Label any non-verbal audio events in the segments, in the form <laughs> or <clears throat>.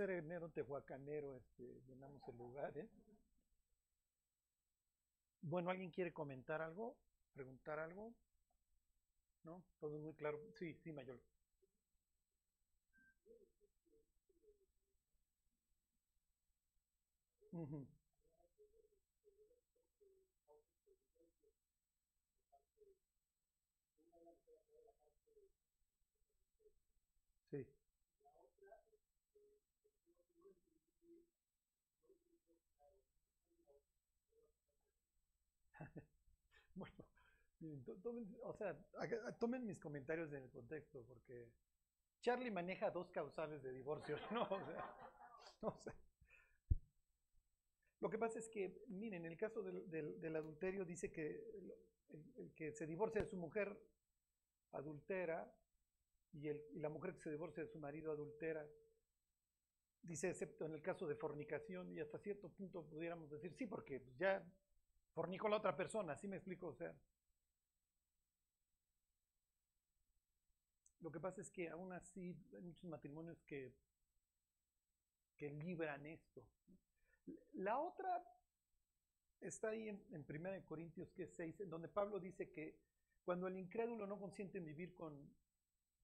por ser enero tehuacanero, este, llenamos el lugar, ¿eh? Bueno, ¿alguien quiere comentar algo? ¿Preguntar algo? ¿No? Todo muy claro. Sí, sí, Mayor. Sí. bueno, tomen, o sea, tomen mis comentarios en el contexto, porque Charlie maneja dos causales de divorcio, <laughs> ¿no? O sea, Lo que pasa es que, miren, en el caso del, adulterio dice que el, que se divorcia de su mujer adultera y, y la mujer que se divorcia de su marido adultera, dice, excepto en el caso de fornicación, y hasta cierto punto pudiéramos decir, sí, porque ya fornicó la otra persona, ¿sí me explico? O sea, lo que pasa es que aún así hay muchos matrimonios que, que libran esto. La otra está ahí en, en 1 Corintios que es 6, en donde Pablo dice que cuando el incrédulo no consiente en vivir con,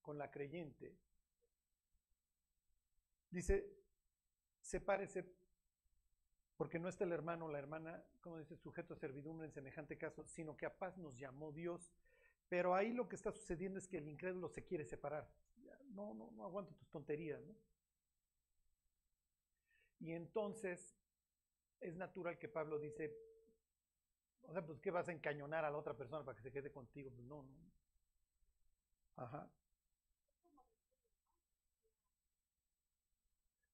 con la creyente, dice, sepárese porque no está el hermano o la hermana, como dice, sujeto a servidumbre en semejante caso, sino que a paz nos llamó Dios. Pero ahí lo que está sucediendo es que el incrédulo se quiere separar. No, no, no aguanto tus tonterías, ¿no? Y entonces es natural que Pablo dice, o sea, pues ¿qué vas a encañonar a la otra persona para que se quede contigo? Pues no, no. Ajá.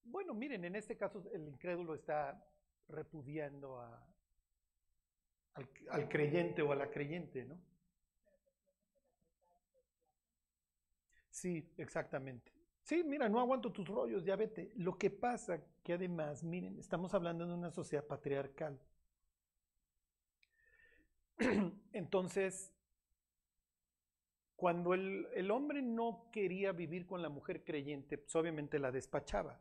Bueno, miren, en este caso el incrédulo está repudiando a, al, creyente o a la creyente, ¿no? Sí, exactamente. Sí, mira, no aguanto tus rollos, ya vete. Lo que pasa que además, miren, estamos hablando de una sociedad patriarcal. <clears throat> Entonces, cuando el, hombre no quería vivir con la mujer creyente, pues obviamente la despachaba.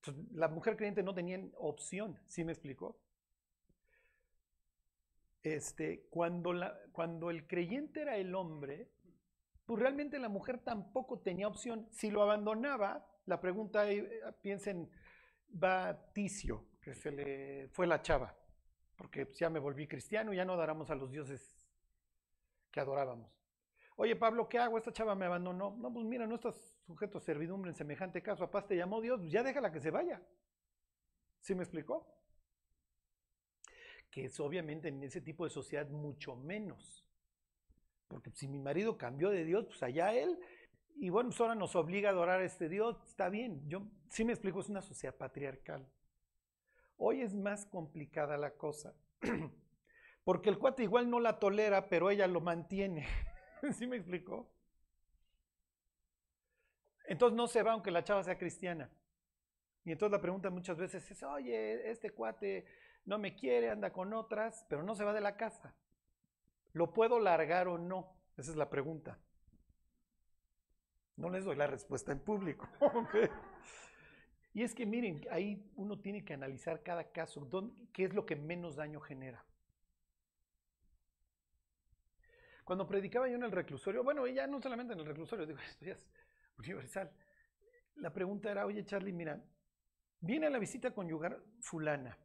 Pues, la mujer creyente no tenía opción, ¿sí me explicó? Este, cuando, la, cuando el creyente era el hombre, pues realmente la mujer tampoco tenía opción. Si lo abandonaba, la pregunta, eh, piensen, va Ticio, que se le fue la chava, porque ya me volví cristiano ya no adoramos a los dioses que adorábamos. Oye, Pablo, ¿qué hago? Esta chava me abandonó. No, pues mira, no estás sujeto a servidumbre en semejante caso. A paz te llamó Dios, pues ya déjala que se vaya. ¿Sí me explicó? Que es obviamente en ese tipo de sociedad mucho menos. Porque si mi marido cambió de Dios, pues allá él. Y bueno, pues ahora nos obliga a adorar a este Dios. Está bien. Yo sí me explico, es una sociedad patriarcal. Hoy es más complicada la cosa. <clears throat> Porque el cuate igual no la tolera, pero ella lo mantiene. <laughs> ¿Sí me explicó? Entonces no se va aunque la chava sea cristiana. Y entonces la pregunta muchas veces es, oye, este cuate no me quiere, anda con otras, pero no se va de la casa. ¿Lo puedo largar o no? Esa es la pregunta. No les doy la respuesta en público. <laughs> y es que miren, ahí uno tiene que analizar cada caso, qué es lo que menos daño genera. Cuando predicaba yo en el reclusorio, bueno, ya no solamente en el reclusorio, digo, <laughs> esto ya es universal. La pregunta era, oye Charlie, mira, viene a la visita conyugar fulana.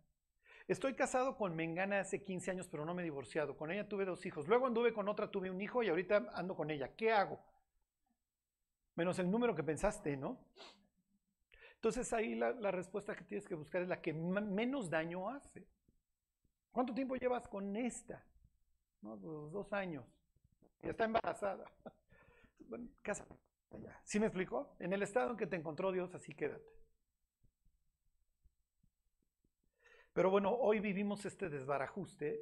Estoy casado con Mengana hace 15 años, pero no me he divorciado. Con ella tuve dos hijos. Luego anduve con otra, tuve un hijo y ahorita ando con ella. ¿Qué hago? Menos el número que pensaste, ¿no? Entonces ahí la, respuesta que tienes que buscar es la que menos daño hace. ¿Cuánto tiempo llevas con esta? Pues dos años está embarazada. <laughs> Bueno, casa. ¿Sí me explicó? En el estado en que te encontró Dios, así quédate. Pero bueno, hoy vivimos este desbarajuste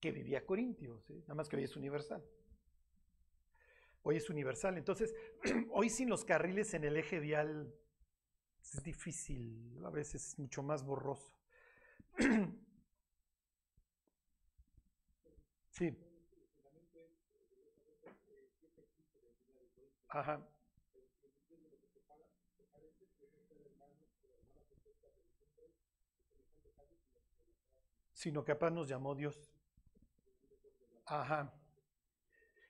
que vivía Corintios, nada más que hoy es universal. Hoy es universal. Entonces, <clears throat> hoy sin los carriles en el eje vial es difícil, a veces es mucho más borroso. <clears throat> Sí. Ajá. Sino capaz nos llamó Dios. Ajá.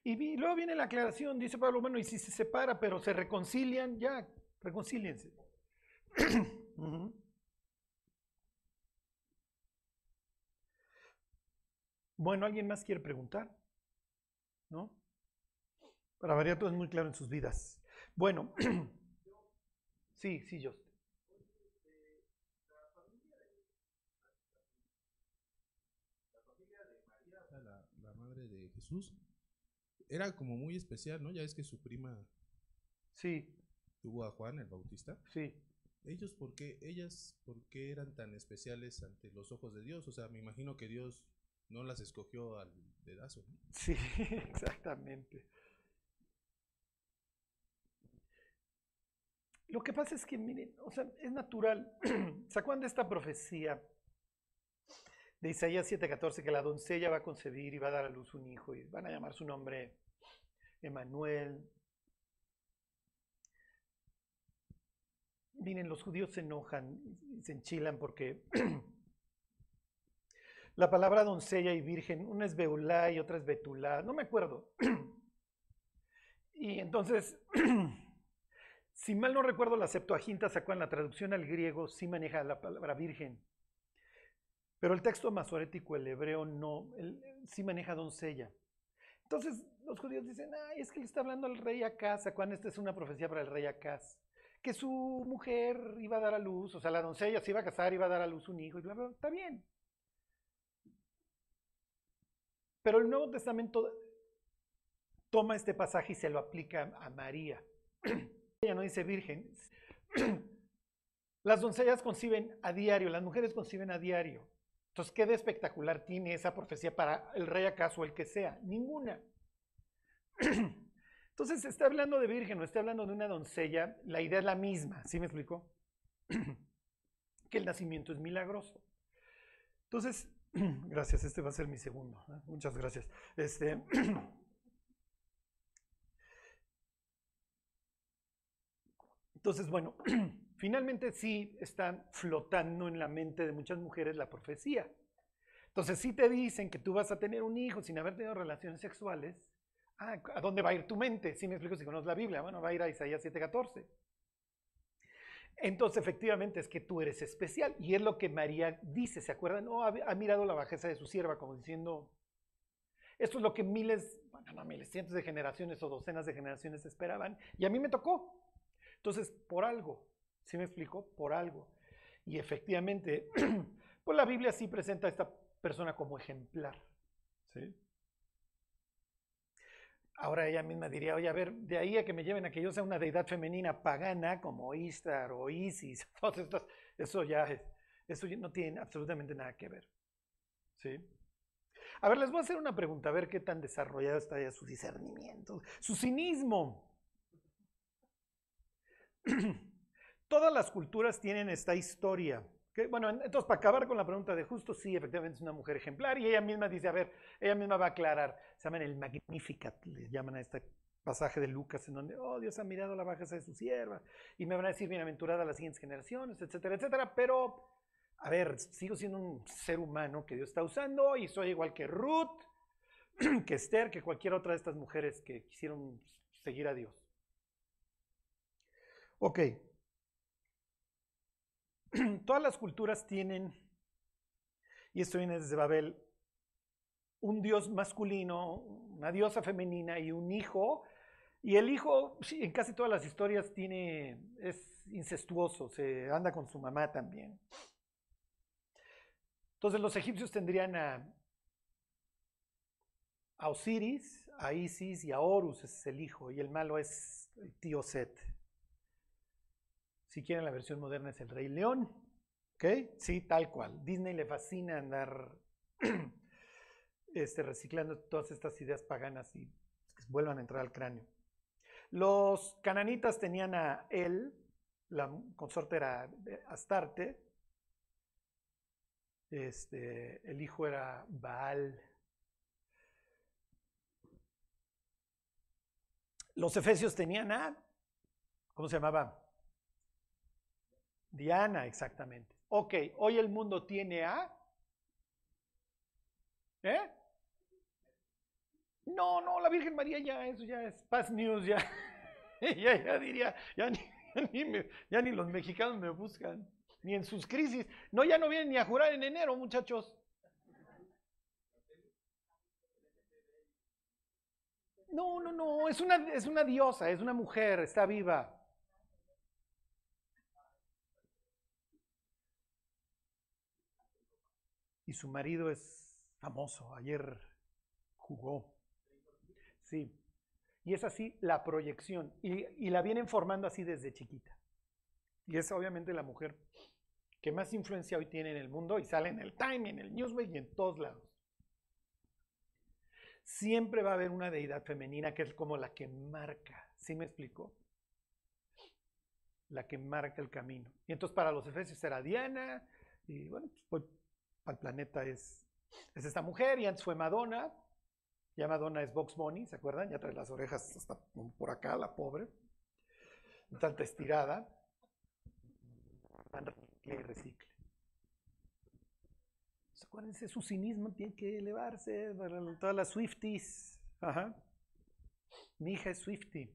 Y, luego viene la aclaración, dice Pablo, bueno, y si se separa, pero se reconcilian, ya, reconcíliense. <clears throat> Bueno, ¿alguien más quiere preguntar? ¿No? Para variar todo es muy claro en sus vidas. Bueno, <clears throat> sí, sí, yo. La, la madre de Jesús era como muy especial, ¿no? Ya es que su prima sí. tuvo a Juan el Bautista. Sí. Ellos, ¿por qué, ellas, por qué eran tan especiales ante los ojos de Dios? O sea, me imagino que Dios no las escogió al dedazo. ¿no? Sí, <laughs> exactamente. Lo que pasa es que, miren, o sea, es natural. <clears throat> ¿Se acuerdan de esta profecía de Isaías 7:14 que la doncella va a concebir y va a dar a luz un hijo y van a llamar su nombre Emanuel? Miren, los judíos se enojan y se enchilan porque <clears throat> la palabra doncella y virgen, una es Beulá y otra es Betulá, no me acuerdo. <clears throat> Y entonces <clears throat> si mal no recuerdo, la Septuaginta sacó en la traducción al griego, sí maneja la palabra virgen. Pero el texto masorético, el hebreo, no, sí maneja doncella. Entonces los judíos dicen, ay, es que le está hablando al rey Acaz, cuando esta es una profecía para el rey Acaz, que su mujer iba a dar a luz, o sea, la doncella se iba a casar, iba a dar a luz un hijo, y bla, bla, está bien. Pero el Nuevo Testamento toma este pasaje y se lo aplica a María. <clears throat> ella no dice virgen. <clears throat> Las doncellas conciben a diario, las mujeres conciben a diario. Entonces, ¿qué de espectacular tiene esa profecía para el rey acaso el que sea? Ninguna. <clears throat> Entonces, está hablando de virgen o está hablando de una doncella, la idea es la misma, ¿sí me explico? <clears throat> que el nacimiento es milagroso. Entonces, <clears throat> gracias, este va a ser mi segundo. ¿eh? Muchas gracias. Este, Entonces, bueno, finalmente sí está flotando en la mente de muchas mujeres la profecía. Entonces, si te dicen que tú vas a tener un hijo sin haber tenido relaciones sexuales, ah, ¿a dónde va a ir tu mente? Si me explico si conoces la Biblia, bueno, va a ir a Isaías 7:14. Entonces, efectivamente, es que tú eres especial. Y es lo que María dice, ¿se acuerdan? No, ha, ha mirado la bajeza de su sierva, como diciendo, esto es lo que miles, bueno, no miles, cientos de generaciones o docenas de generaciones esperaban. Y a mí me tocó. Entonces, por algo, ¿sí me explico? Por algo. Y efectivamente, <clears throat> pues la Biblia sí presenta a esta persona como ejemplar. ¿sí? Ahora ella misma diría, oye, a ver, de ahí a que me lleven a que yo sea una deidad femenina pagana como Istar o Isis, <laughs> eso ya es, eso no tiene absolutamente nada que ver. ¿Sí? A ver, les voy a hacer una pregunta, a ver qué tan desarrollado está ya su discernimiento, su cinismo. <clears throat> Todas las culturas tienen esta historia. Bueno, entonces para acabar con la pregunta de justo, sí, efectivamente es una mujer ejemplar y ella misma dice, a ver, ella misma va a aclarar, se llaman el Magnificat, le llaman a este pasaje de Lucas en donde, oh, Dios ha mirado la bajeza de su sierva y me van a decir bienaventurada a las siguientes generaciones, etcétera, etcétera, pero, a ver, sigo siendo un ser humano que Dios está usando y soy igual que Ruth, <clears throat> que Esther, que cualquier otra de estas mujeres que quisieron seguir a Dios. Ok. <clears throat> Todas las culturas tienen, y esto viene desde Babel, un dios masculino, una diosa femenina y un hijo. Y el hijo, en casi todas las historias, tiene, es incestuoso, se anda con su mamá también. Entonces los egipcios tendrían a, Osiris, a Isis y a Horus, es el hijo, y el malo es el tío Set. Si quieren, la versión moderna es el Rey León. ¿Ok? Sí, tal cual. Disney le fascina andar <clears throat> este, reciclando todas estas ideas paganas y que vuelvan a entrar al cráneo. Los cananitas tenían a él, la consorte era Astarte, este, el hijo era Baal. Los efesios tenían a, ¿cómo se llamaba? Diana, exactamente. Ok, hoy el mundo tiene a... ¿Eh? No, no, la Virgen María ya, eso ya es past news, ya. <laughs> ya, ya diría, ya ni, ya ni los mexicanos me buscan, ni en sus crisis. No, ya no vienen ni a jurar en enero, muchachos. No, no, no, es una, es una diosa, es una mujer, está viva. Y su marido es famoso, ayer jugó. Sí. Y es así la proyección. Y, y, la vienen formando así desde chiquita. Y es obviamente la mujer que más influencia hoy tiene en el mundo y sale en el Time, en el Newsweek y en todos lados. Siempre va a haber una deidad femenina que es como la que marca. ¿Sí me explico? La que marca el camino. Y entonces para los efesios era Diana. Y bueno, pues el planeta es, es esta mujer. Y antes fue Madonna. Ya Madonna es Box Bunny, ¿se acuerdan? Ya trae las orejas hasta por acá, la pobre. Tanta estirada. Que recicle. Acuérdense, su cinismo tiene que elevarse. Todas las Swifties. Ajá. Mi hija es Swiftie.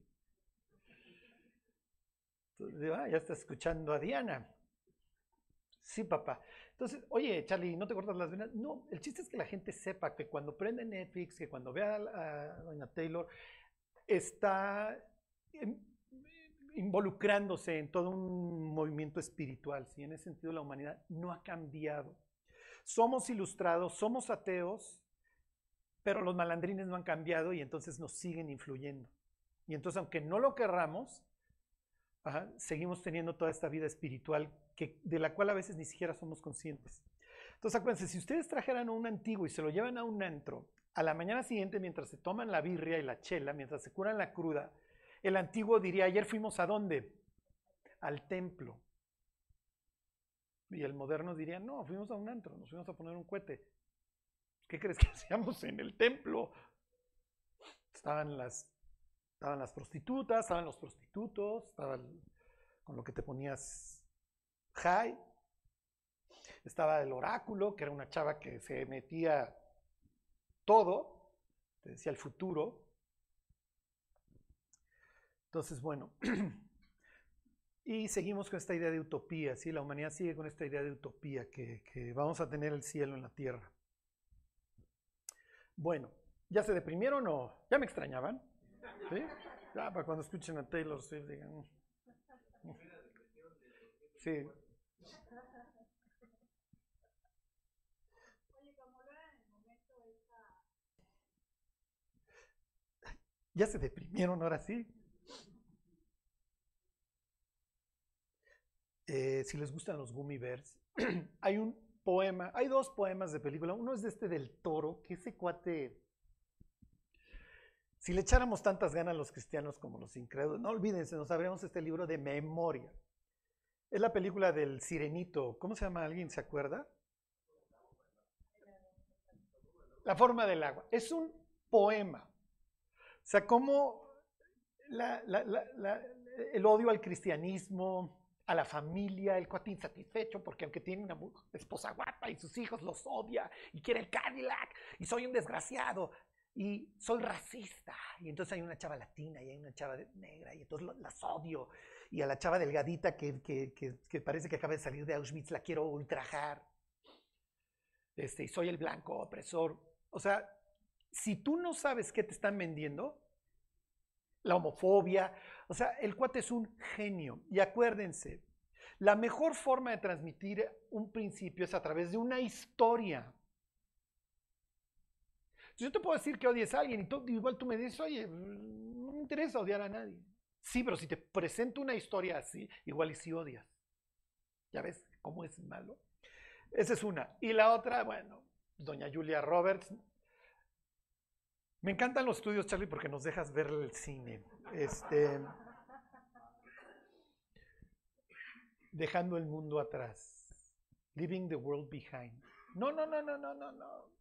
Entonces, ah, ya está escuchando a Diana. Sí, papá. Entonces, oye, Charlie, ¿no te cortas las venas? No, el chiste es que la gente sepa que cuando prende Netflix, que cuando vea a, doña Taylor, está involucrándose en todo un movimiento espiritual. ¿sí? En ese sentido, la humanidad no ha cambiado. Somos ilustrados, somos ateos, pero los malandrines no han cambiado y entonces nos siguen influyendo. Y entonces, aunque no lo querramos, seguimos teniendo toda esta vida espiritual que, de la cual a veces ni siquiera somos conscientes. Entonces, acuérdense, si ustedes trajeran un antiguo y se lo llevan a un antro, a la mañana siguiente, mientras se toman la birria y la chela, mientras se curan la cruda, el antiguo diría, ayer fuimos a dónde? Al templo. Y el moderno diría, no, fuimos a un antro, nos fuimos a poner un cohete. ¿Qué crees que <laughs> hacíamos en el templo? Estaban las, estaban las prostitutas, estaban los prostitutos, estaban con lo que te ponías high. Estaba el oráculo, que era una chava que se metía todo, te decía el futuro. Entonces, bueno, <clears throat> Y seguimos con esta idea de utopía, ¿sí? La humanidad sigue con esta idea de utopía, que, vamos a tener el cielo en la tierra. Bueno, ¿ya se deprimieron o ya me extrañaban? ¿Sí? Ya, para cuando escuchen a Taylor Swift digan... Mm, mm". Sí. ¿Ya se deprimieron ahora sí? Eh, si les gustan los Gummy Bears, <clears throat> hay un poema, hay dos poemas de película. Uno es de este del toro, que ese cuate, si le echáramos tantas ganas a los cristianos como los incrédulos, no olvídense, nos abrimos este libro de memoria. Es la película del sirenito, ¿cómo se llama? ¿Alguien se acuerda? La forma del agua. Es un poema. O sea, como el odio al cristianismo, a la familia, el cuate insatisfecho porque aunque tiene una esposa guapa y sus hijos los odia y quiere el Cadillac y soy un desgraciado y soy racista y entonces hay una chava latina y hay una chava negra y entonces las odio y a la chava delgadita que, que, parece que acaba de salir de Auschwitz la quiero ultrajar este, y soy el blanco opresor. O sea, si tú no sabes qué te están vendiendo, la homofobia. O sea, el cuate es un genio. Y acuérdense, la mejor forma de transmitir un principio es a través de una historia. Yo te puedo decir que odies a alguien y igual tú me dices, oye, no me interesa odiar a nadie. Sí, pero si te presento una historia así, igual y si odias. ¿Ya ves cómo es malo? Esa es una. Y la otra, bueno, doña Julia Roberts, me encantan los estudios, Charlie, porque nos dejas ver el cine. Este, dejando el mundo atrás. Leaving the world behind. No, no, no, no, no, no, no.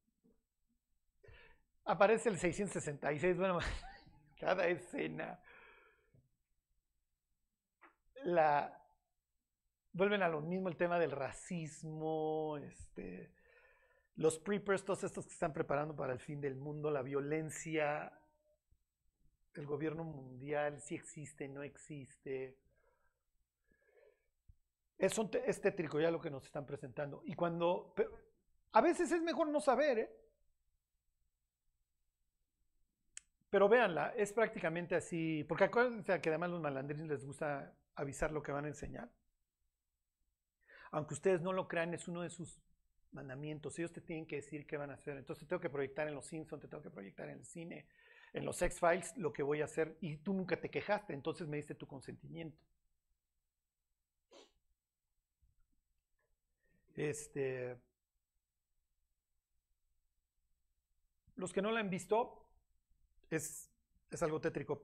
Aparece el 666, bueno, <laughs> cada escena. La, vuelven a lo mismo el tema del racismo, este, los preppers, todos estos que están preparando para el fin del mundo, la violencia, el gobierno mundial, si existe, no existe. Es, es tétrico ya lo que nos están presentando. Y cuando, a veces es mejor no saber, ¿eh? Pero véanla, es prácticamente así, porque acuérdense que además los malandrines les gusta avisar lo que van a enseñar. Aunque ustedes no lo crean, es uno de sus mandamientos. Ellos te tienen que decir qué van a hacer. Entonces te tengo que proyectar en los Simpsons, te tengo que proyectar en el cine, en los X-Files, lo que voy a hacer. Y tú nunca te quejaste, entonces me diste tu consentimiento. Este. Los que no la han visto, es, algo tétrico.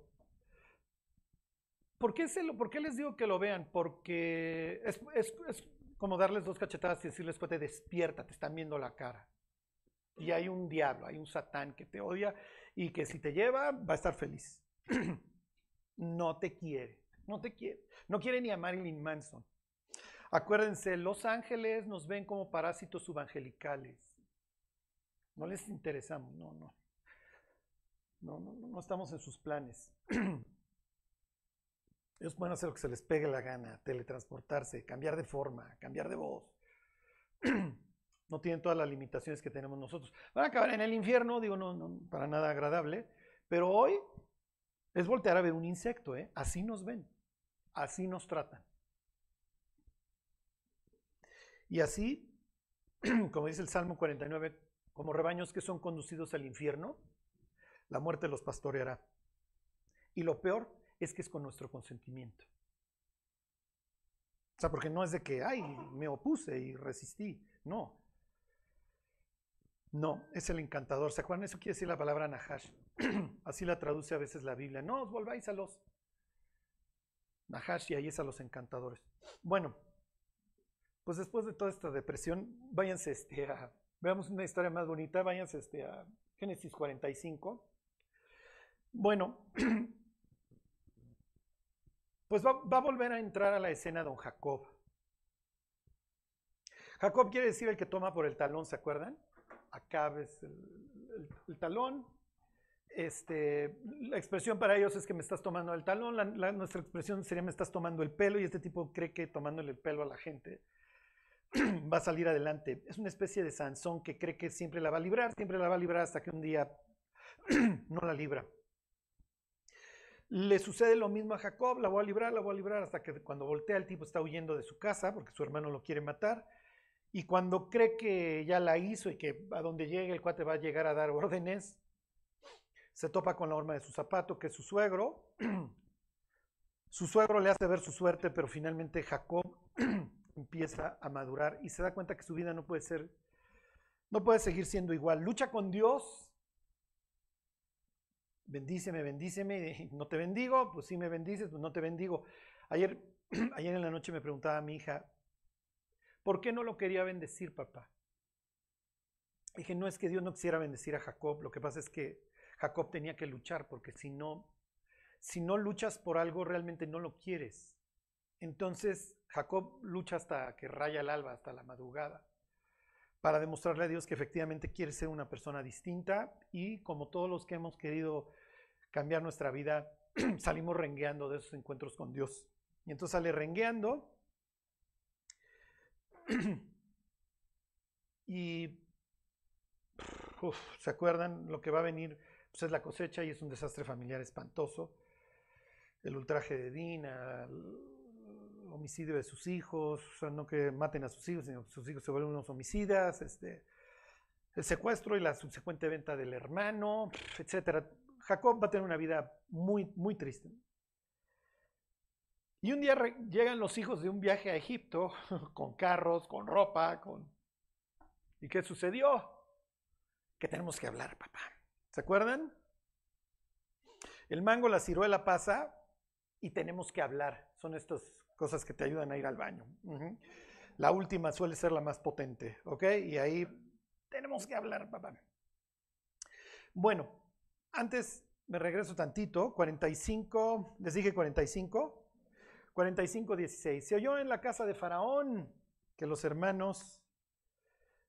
¿Por qué, ¿Por qué, les digo que lo vean? Porque es, como darles dos cachetadas y decirles, te despierta, te están viendo la cara. Y hay un diablo, hay un satán que te odia y que si te lleva va a estar feliz. <clears throat> no te quiere, no te quiere. No quiere ni a Marilyn Manson. Acuérdense, los ángeles nos ven como parásitos evangelicales. No les interesamos, no, no. No, no, no estamos en sus planes. <clears throat> Ellos pueden hacer lo que se les pegue la gana, teletransportarse, cambiar de forma, cambiar de voz. <clears throat> No tienen todas las limitaciones que tenemos nosotros. Van a acabar en el infierno, digo, no, no para nada agradable, pero hoy es voltear a ver un insecto, ¿eh? Así nos ven, así nos tratan. Y así, <clears throat> como dice el Salmo 49, como rebaños que son conducidos al infierno, la muerte los pastoreará. Y lo peor es que es con nuestro consentimiento. O sea, porque no es de que, ay, me opuse y resistí. No. No, es el encantador. ¿Se acuerdan? Eso quiere decir la palabra Nahash. <clears throat> Así la traduce a veces la Biblia. No os volváis a los Nahash y ahí es a los encantadores. Bueno, pues después de toda esta depresión, váyanse este, a, veamos una historia más bonita, váyanse este, a Génesis 45. Bueno, <clears throat> pues va, a volver a entrar a la escena don Jacob. Jacob quiere decir el que toma por el talón, ¿se acuerdan? Acá ves el, talón. Este, la expresión para ellos es que me estás tomando el talón. nuestra expresión sería me estás tomando el pelo y este tipo cree que tomándole el pelo a la gente <clears throat> va a salir adelante. Es una especie de Sansón que cree que siempre la va a librar, siempre la va a librar hasta que un día <clears throat> no la libra. Le sucede lo mismo a Jacob, la voy a librar, la voy a librar, hasta que cuando voltea el tipo está huyendo de su casa porque su hermano lo quiere matar. Y cuando cree que ya la hizo y que a donde llegue el cuate va a llegar a dar <laughs> órdenes, se topa con la horma de su zapato, que es su suegro. <clears throat> Su suegro le hace ver su suerte, pero finalmente Jacob <clears throat> empieza a madurar y se da cuenta que su vida no puede ser, no puede seguir siendo igual. Lucha con Dios, bendíceme, bendíceme, no te bendigo, pues sí me bendices, pues no te bendigo. Ayer, <clears throat> ayer en la noche me preguntaba a mi hija, ¿por qué no lo quería bendecir, papá? Dije, no es que Dios no quisiera bendecir a Jacob, lo que pasa es que Jacob tenía que luchar, porque si no, si no luchas por algo, realmente no lo quieres. Entonces, Jacob lucha hasta que raya el alba, hasta la madrugada, para demostrarle a Dios que efectivamente quiere ser una persona distinta y como todos los que hemos querido cambiar nuestra vida, <clears throat> salimos rengueando de esos encuentros con Dios. Y entonces sale rengueando <clears throat> y <sniffs> ¿se acuerdan? Lo que va a venir pues es la cosecha y es un desastre familiar espantoso. El ultraje de Dina, el homicidio de sus hijos, o sea, no que maten a sus hijos, sino que sus hijos se vuelven unos homicidas, este, el secuestro y la subsecuente venta del hermano, etcétera. Jacob va a tener una vida muy, muy triste. Y un día llegan los hijos de un viaje a Egipto <laughs> con carros, con ropa, con... ¿Y qué sucedió? Que tenemos que hablar, papá. ¿Se acuerdan? El mango, la ciruela pasa y tenemos que hablar. Son estas cosas que te ayudan a ir al baño. La última suele ser la más potente, ¿ok? Y ahí tenemos que hablar, papá. Bueno, antes me regreso tantito, 45, les dije 45. 45, 16. Se oyó en la casa de Faraón que los hermanos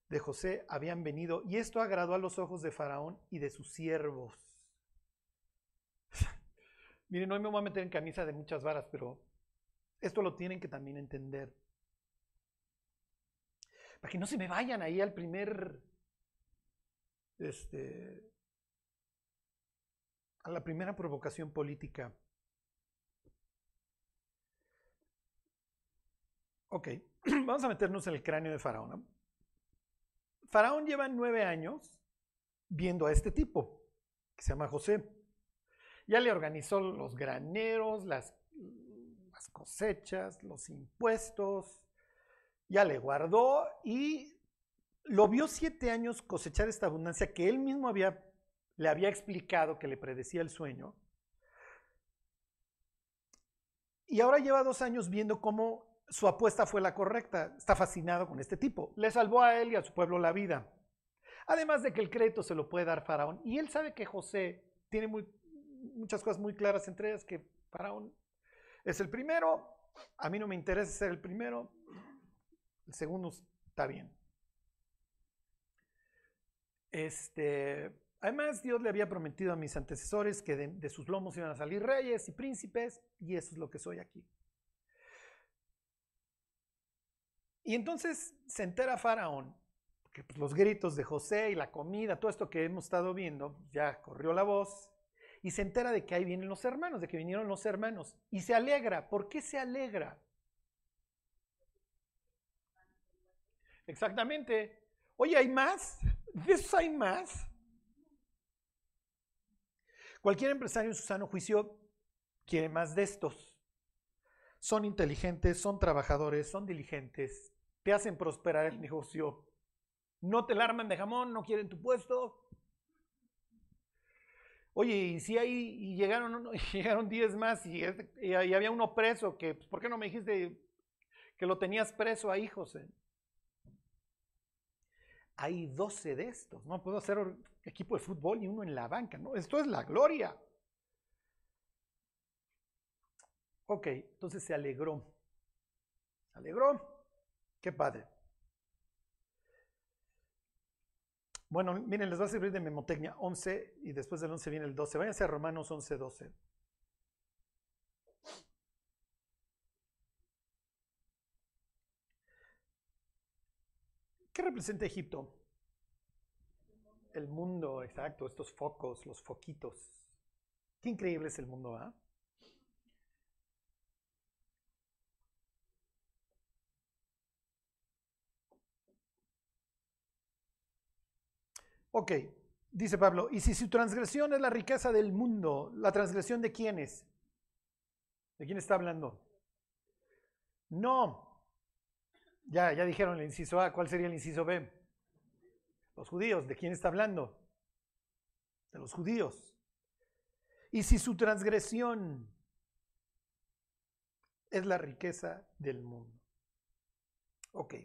de José habían venido y esto agradó a los ojos de Faraón y de sus siervos. <laughs> Miren, hoy me voy a meter en camisa de muchas varas, pero esto lo tienen que también entender. Para que no se me vayan ahí al primer, este, a la primera provocación política. Ok, <clears throat> vamos a meternos en el cráneo de Faraón. Faraón lleva nueve años viendo a este tipo, que se llama José. Ya le organizó los graneros, las, las cosechas, los impuestos, ya le guardó y lo vio siete años cosechar esta abundancia que él mismo había, le había explicado que le predecía el sueño. Y ahora lleva dos años viendo cómo su apuesta fue la correcta. Está fascinado con este tipo. Le salvó a él y a su pueblo la vida. Además de que el crédito se lo puede dar Faraón. Y él sabe que José tiene muchas cosas muy claras, entre ellas que Faraón es el primero. A mí no me interesa ser el primero. El segundo está bien. Este, además, Dios le había prometido a mis antecesores que de sus lomos iban a salir reyes y príncipes, y eso es lo que soy aquí. Y entonces se entera Faraón, que pues, los gritos de José y la comida, todo esto que hemos estado viendo, ya corrió la voz, y se entera de que ahí vienen los hermanos, de que vinieron los hermanos, y se alegra. ¿Por qué se alegra? Exactamente. Oye, ¿hay más? ¿De esos hay más? Cualquier empresario en su sano juicio quiere más de estos. Son inteligentes, son trabajadores, son diligentes, te hacen prosperar el negocio. No te arman de jamón, no quieren tu puesto. Oye, y si ahí y llegaron, <laughs> llegaron 10 más y, había uno preso, que, pues, ¿por qué no me dijiste que lo tenías preso ahí, José? Hay 12 de estos, no puedo hacer equipo de fútbol y uno en la banca, ¿no? Esto es la gloria. Ok, entonces se alegró. Se alegró. Qué padre. Bueno, miren, les va a servir de memotecnia 11 y después del 11 viene el 12. Váyanse a Romanos 11, 12. ¿Qué representa Egipto? El mundo, exacto, estos focos, los foquitos. Qué increíble es el mundo, ¿ah? Ok, dice Pablo, y si su transgresión es la riqueza del mundo, ¿la transgresión de quién es? ¿De quién está hablando? No. Ya, ya dijeron el inciso A, ¿cuál sería el inciso B? Los judíos, ¿de quién está hablando? De los judíos. Y si su transgresión es la riqueza del mundo. Ok.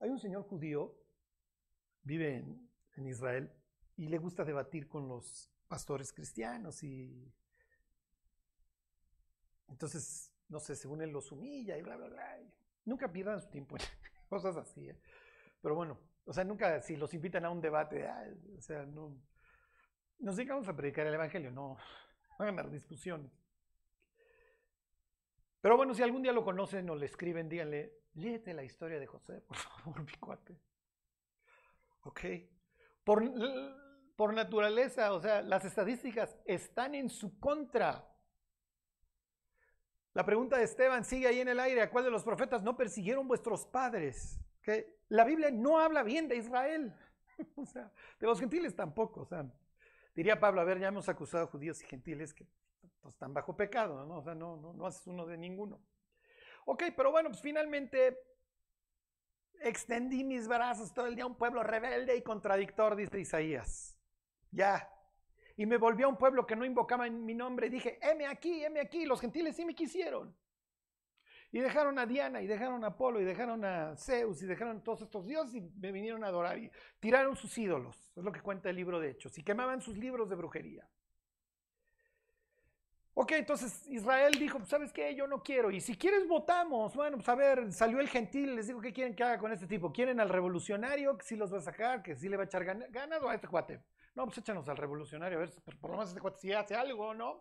Hay un señor judío vive en, Israel y le gusta debatir con los pastores cristianos y entonces, no sé, según él los humilla y bla, bla, bla. Nunca pierdan su tiempo en <laughs> cosas así. ¿eh? Pero bueno, o sea, nunca, si los invitan a un debate, o sea, no, nos digamos a predicar el Evangelio, no, <laughs> no a ganar discusiones. Pero bueno, si algún día lo conocen o le escriben, díganle, léete la historia de José, <laughs> por favor, mi cuate. ¿Ok? Por, por naturaleza, o sea, las estadísticas están en su contra. La pregunta de Esteban sigue ahí en el aire. ¿A cuál de los profetas no persiguieron vuestros padres? Que la Biblia no habla bien de Israel. <laughs> o sea, de los gentiles tampoco. O sea, diría Pablo, a ver, ya hemos acusado a judíos y gentiles que están bajo pecado, ¿no? O sea, no, no, no haces uno de ninguno. Ok, pero bueno, pues finalmente extendí mis brazos todo el día a un pueblo rebelde y contradictor, dice Isaías. Ya. Y me volvió a un pueblo que no invocaba en mi nombre y dije, heme aquí, heme aquí. Los gentiles sí me quisieron. Y dejaron a Diana, y dejaron a Apolo, y dejaron a Zeus, y dejaron a todos estos dioses y me vinieron a adorar. Y tiraron sus ídolos, es lo que cuenta el libro de Hechos, y quemaban sus libros de brujería. Ok, entonces Israel dijo, pues, ¿sabes qué? Yo no quiero. Y si quieres, votamos. Bueno, pues a ver, salió el gentil, les digo, ¿qué quieren que haga con este tipo? ¿Quieren al revolucionario que sí los va a sacar, que sí le va a echar ganas o a este cuate? No, pues échanos al revolucionario, a ver, por lo menos este cuate sí hace algo, ¿no?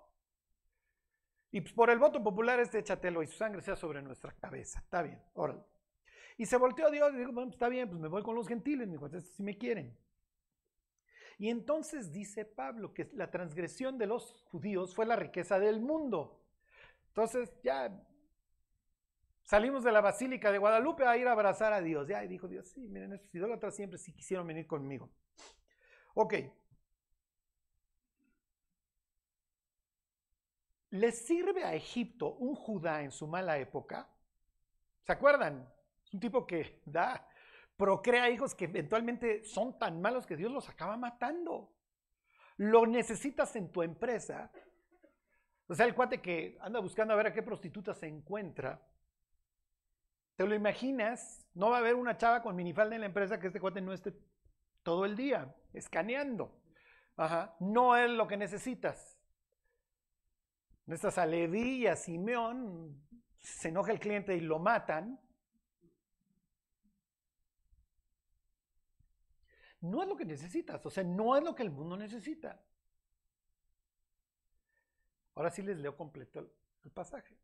Y pues por el voto popular este échatelo y su sangre sea sobre nuestra cabeza. Está bien, órale. Y se volteó a Dios y dijo, bueno, pues, está bien, pues me voy con los gentiles, mi cuate, si me quieren. Y entonces dice Pablo que la transgresión de los judíos fue la riqueza del mundo. Entonces ya salimos de la Basílica de Guadalupe a ir a abrazar a Dios. Ya, y dijo Dios, sí, miren, estos idólatras siempre sí quisieron venir conmigo. Ok. ¿Le sirve a Egipto un Judá en su mala época? ¿Se acuerdan? Es un tipo que <laughs> da procrea hijos que eventualmente son tan malos que Dios los acaba matando. Lo necesitas en tu empresa. O sea, el cuate que anda buscando a ver a qué prostituta se encuentra. ¿Te lo imaginas? No va a haber una chava con minifalda en la empresa que este cuate no esté todo el día escaneando. Ajá. No es lo que necesitas. Y a Simeón. Se enoja el cliente y lo matan. no es lo que necesitas, o sea, no es lo que el mundo necesita. Ahora sí les leo completo el, pasaje.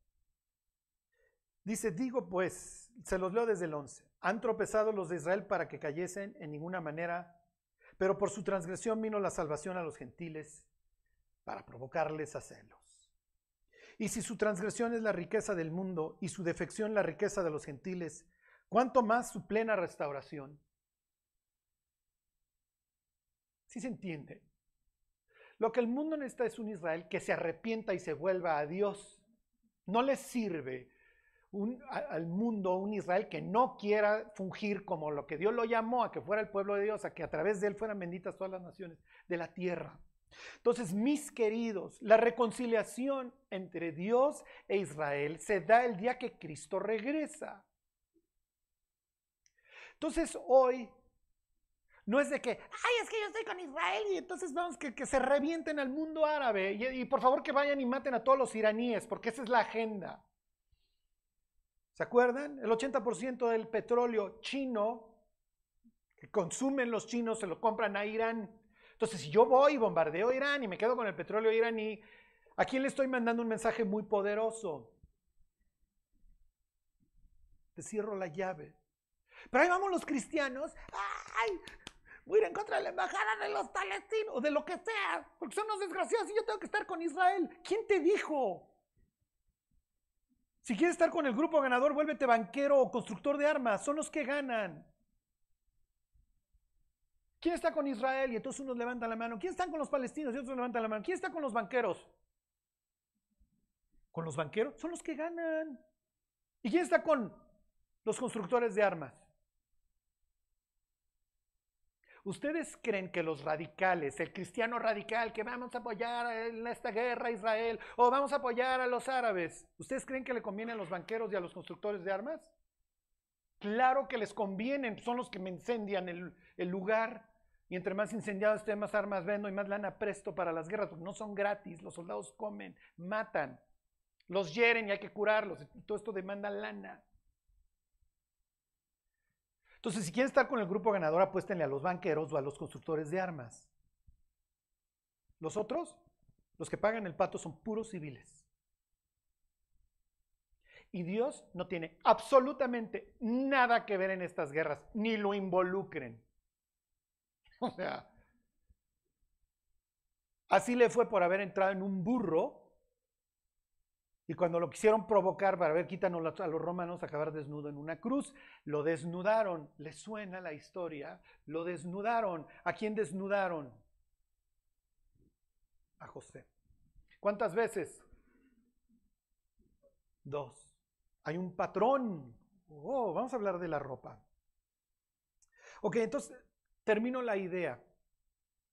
Dice, digo pues, se los leo desde el 11, han tropezado los de Israel para que cayesen en ninguna manera, pero por su transgresión vino la salvación a los gentiles para provocarles a celos. Y si su transgresión es la riqueza del mundo y su defección la riqueza de los gentiles, ¿cuánto más su plena restauración? ¿Sí se entiende? Lo que el mundo necesita es un Israel que se arrepienta y se vuelva a Dios. No le sirve al mundo un Israel que no quiera fungir como lo que Dios lo llamó, a que fuera el pueblo de Dios, a que a través de él fueran benditas todas las naciones de la tierra. Entonces, mis queridos, la reconciliación entre Dios e Israel se da el día que Cristo regresa. Entonces, hoy no es de que, ay, es que yo estoy con Israel y entonces vamos que, que se revienten al mundo árabe y, y, por favor que vayan y maten a todos los iraníes, porque esa es la agenda. ¿Se acuerdan? El 80% del petróleo chino que consumen los chinos se lo compran a Irán. Entonces, si yo voy y bombardeo Irán y me quedo con el petróleo iraní, ¿a quién le estoy mandando un mensaje muy poderoso? Te cierro la llave. Pero ahí vamos los cristianos. ¡Ay! voy a ir en contra de la embajada de los palestinos, o de lo que sea, porque son unos desgraciados y yo tengo que estar con Israel. ¿Quién te dijo? Si quieres estar con el grupo ganador, vuélvete banquero o constructor de armas, son los que ganan. ¿Quién está con Israel? Y entonces unos levantan la mano. ¿Quién está con los palestinos? Y otros levantan la mano. ¿Quién está con los banqueros? ¿Con los banqueros? Son los que ganan. ¿Y quién está con los constructores de armas? ¿Ustedes creen que los radicales, el cristiano radical, que vamos a apoyar en esta guerra a Israel o vamos a apoyar a los árabes, ¿ustedes creen que le conviene a los banqueros y a los constructores de armas? Claro que les convienen, son los que me incendian el, el lugar. Y entre más incendiados estén, más armas vendo y más lana presto para las guerras, porque no son gratis, los soldados comen, matan, los hieren y hay que curarlos. Todo esto demanda lana. Entonces, si quieren estar con el grupo ganador, apuéstenle a los banqueros o a los constructores de armas. Los otros, los que pagan el pato, son puros civiles. Y Dios no tiene absolutamente nada que ver en estas guerras, ni lo involucren. <laughs> O sea, así le fue por haber entrado en un burro y cuando lo quisieron provocar para ver, quítanos a los romanos, acabar desnudo en una cruz, lo desnudaron. ¿Le suena la historia? Lo desnudaron. ¿A quién desnudaron? A José. ¿Cuántas veces? Dos. Hay un patrón. Oh, vamos a hablar de la ropa. Ok, entonces termino la idea.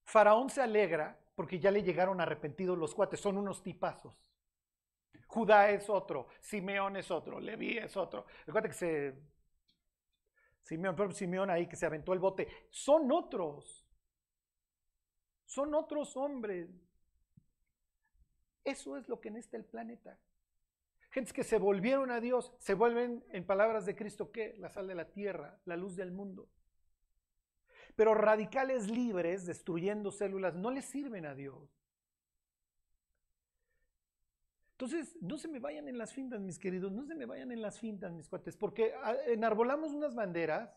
Faraón se alegra porque ya le llegaron arrepentidos los cuates, son unos tipazos. Judá es otro, Simeón es otro, Leví es otro. Recuerda que se. Simeón, Simeón ahí que se aventó el bote. Son otros. Son otros hombres. Eso es lo que necesita el planeta. Gentes que se volvieron a Dios, se vuelven, en palabras de Cristo, ¿qué? La sal de la tierra, la luz del mundo. Pero radicales libres, destruyendo células, no les sirven a Dios. Entonces, no se me vayan en las fintas, mis queridos, no se me vayan en las fintas, mis cuates, porque ah, enarbolamos unas banderas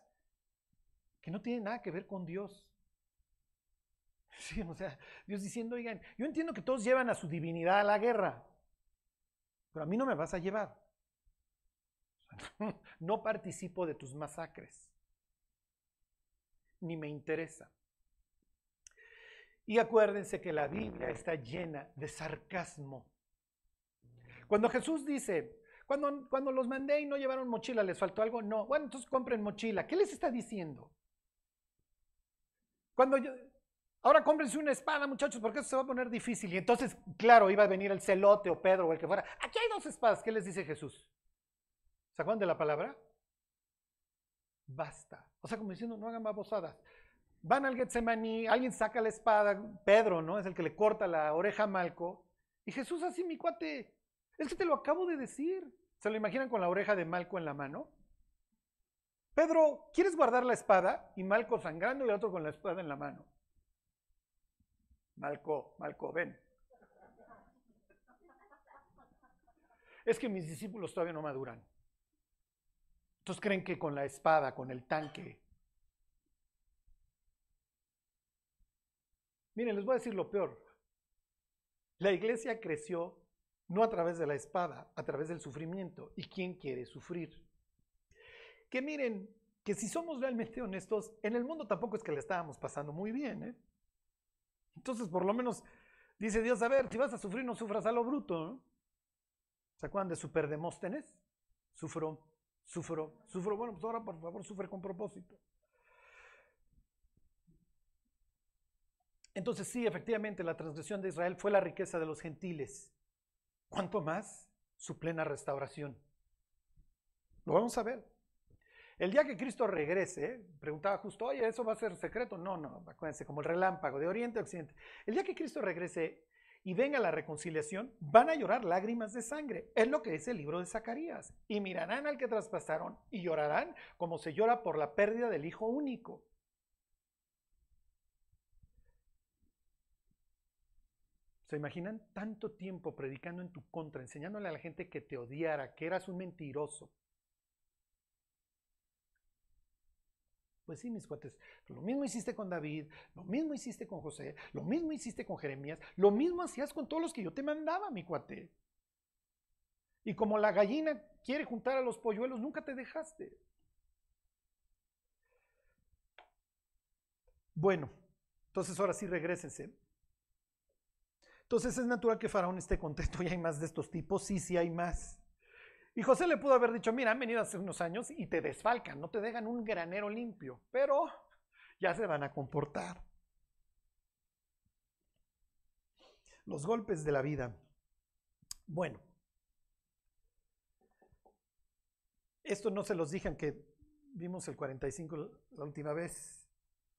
que no tienen nada que ver con Dios. <laughs> O sea, Dios diciendo, oigan, yo entiendo que todos llevan a su divinidad a la guerra, pero a mí no me vas a llevar. <laughs> No participo de tus masacres, ni me interesa. Y acuérdense que la Biblia está llena de sarcasmo. Cuando Jesús dice, cuando, cuando los mandé y no llevaron mochila, ¿les faltó algo? No. Bueno, entonces compren mochila. ¿Qué les está diciendo? Cuando yo, Ahora cómprense una espada, muchachos, porque eso se va a poner difícil. Y entonces, claro, iba a venir el celote o Pedro o el que fuera. Aquí hay dos espadas. ¿Qué les dice Jesús? ¿Se acuerdan de la palabra? Basta. O sea, como diciendo, no hagan babosadas. Van al Getsemaní, alguien saca la espada, Pedro, ¿no? Es el que le corta la oreja a Malco. Y Jesús así, mi cuate, es que te lo acabo de decir. ¿Se lo imaginan con la oreja de Malco en la mano? Pedro, ¿quieres guardar la espada? Y Malco sangrando y el otro con la espada en la mano. Malco, Malco, ven. Es que mis discípulos todavía no maduran. Entonces creen que con la espada, con el tanque. Miren, les voy a decir lo peor. La iglesia creció no a través de la espada, a través del sufrimiento. ¿Y quién quiere sufrir? Que miren, que si somos realmente honestos, en el mundo tampoco es que le estábamos pasando muy bien. ¿eh? Entonces, por lo menos, dice Dios, a ver, si vas a sufrir, no sufras a lo bruto. ¿no? ¿Se acuerdan de Superdemóstenes? Sufro, sufro, sufro. Bueno, pues ahora por favor sufre con propósito. Entonces sí, efectivamente, la transgresión de Israel fue la riqueza de los gentiles. ¿Cuánto más? Su plena restauración. Lo vamos a ver. El día que Cristo regrese, preguntaba justo, oye, ¿eso va a ser secreto? No, no, acuérdense, como el relámpago de Oriente a Occidente. El día que Cristo regrese y venga la reconciliación, van a llorar lágrimas de sangre. Es lo que dice el libro de Zacarías. Y mirarán al que traspasaron y llorarán como se llora por la pérdida del hijo único. ¿Se imaginan tanto tiempo predicando en tu contra, enseñándole a la gente que te odiara, que eras un mentiroso? Pues sí, mis cuates, lo mismo hiciste con David, lo mismo hiciste con José, lo mismo hiciste con Jeremías, lo mismo hacías con todos los que yo te mandaba, mi cuate. Y como la gallina quiere juntar a los polluelos, nunca te dejaste. Bueno, entonces ahora sí regresense. Entonces es natural que Faraón esté contento y hay más de estos tipos. Sí, sí hay más. Y José le pudo haber dicho, mira, han venido hace unos años y te desfalcan, no te dejan un granero limpio, pero ya se van a comportar. Los golpes de la vida. Bueno, esto no se los dije que vimos el 45 la última vez.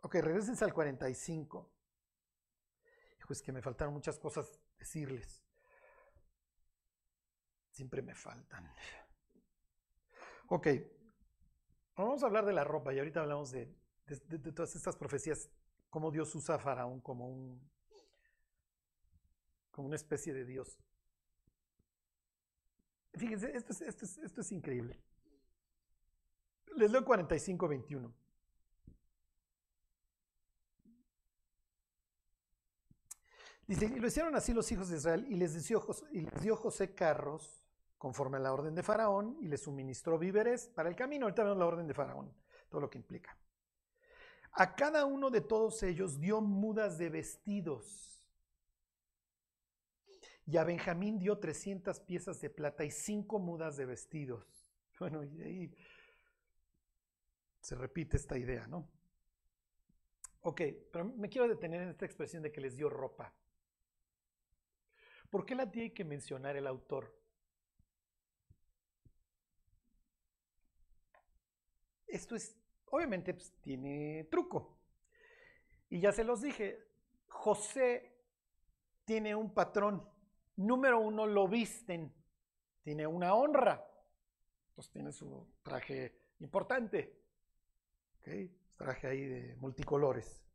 Ok, regresense al 45. es que me faltaron muchas cosas decirles. Siempre me faltan. Ok, vamos a hablar de la ropa y ahorita hablamos de, todas estas profecías, cómo Dios usa a Faraón como, un, como una especie de Dios. Fíjense, esto es, esto es, esto es increíble. Les leo 45, 21. Dice, y lo hicieron así los hijos de Israel y les y les dio José carros conforme a la orden de Faraón y le suministró víveres para el camino. Ahorita vemos la orden de Faraón, todo lo que implica. A cada uno de todos ellos dio mudas de vestidos. Y a Benjamín dio 300 piezas de plata y cinco mudas de vestidos. <laughs> Bueno, y ahí se repite esta idea, ¿no? Ok, pero me quiero detener en esta expresión de que les dio ropa. ¿Por qué la tiene que mencionar el autor? Esto es, obviamente, pues, tiene truco. Y ya se los dije, José tiene un patrón número uno, lo visten. Tiene una honra. Entonces tiene su traje importante. Traje ahí de multicolores.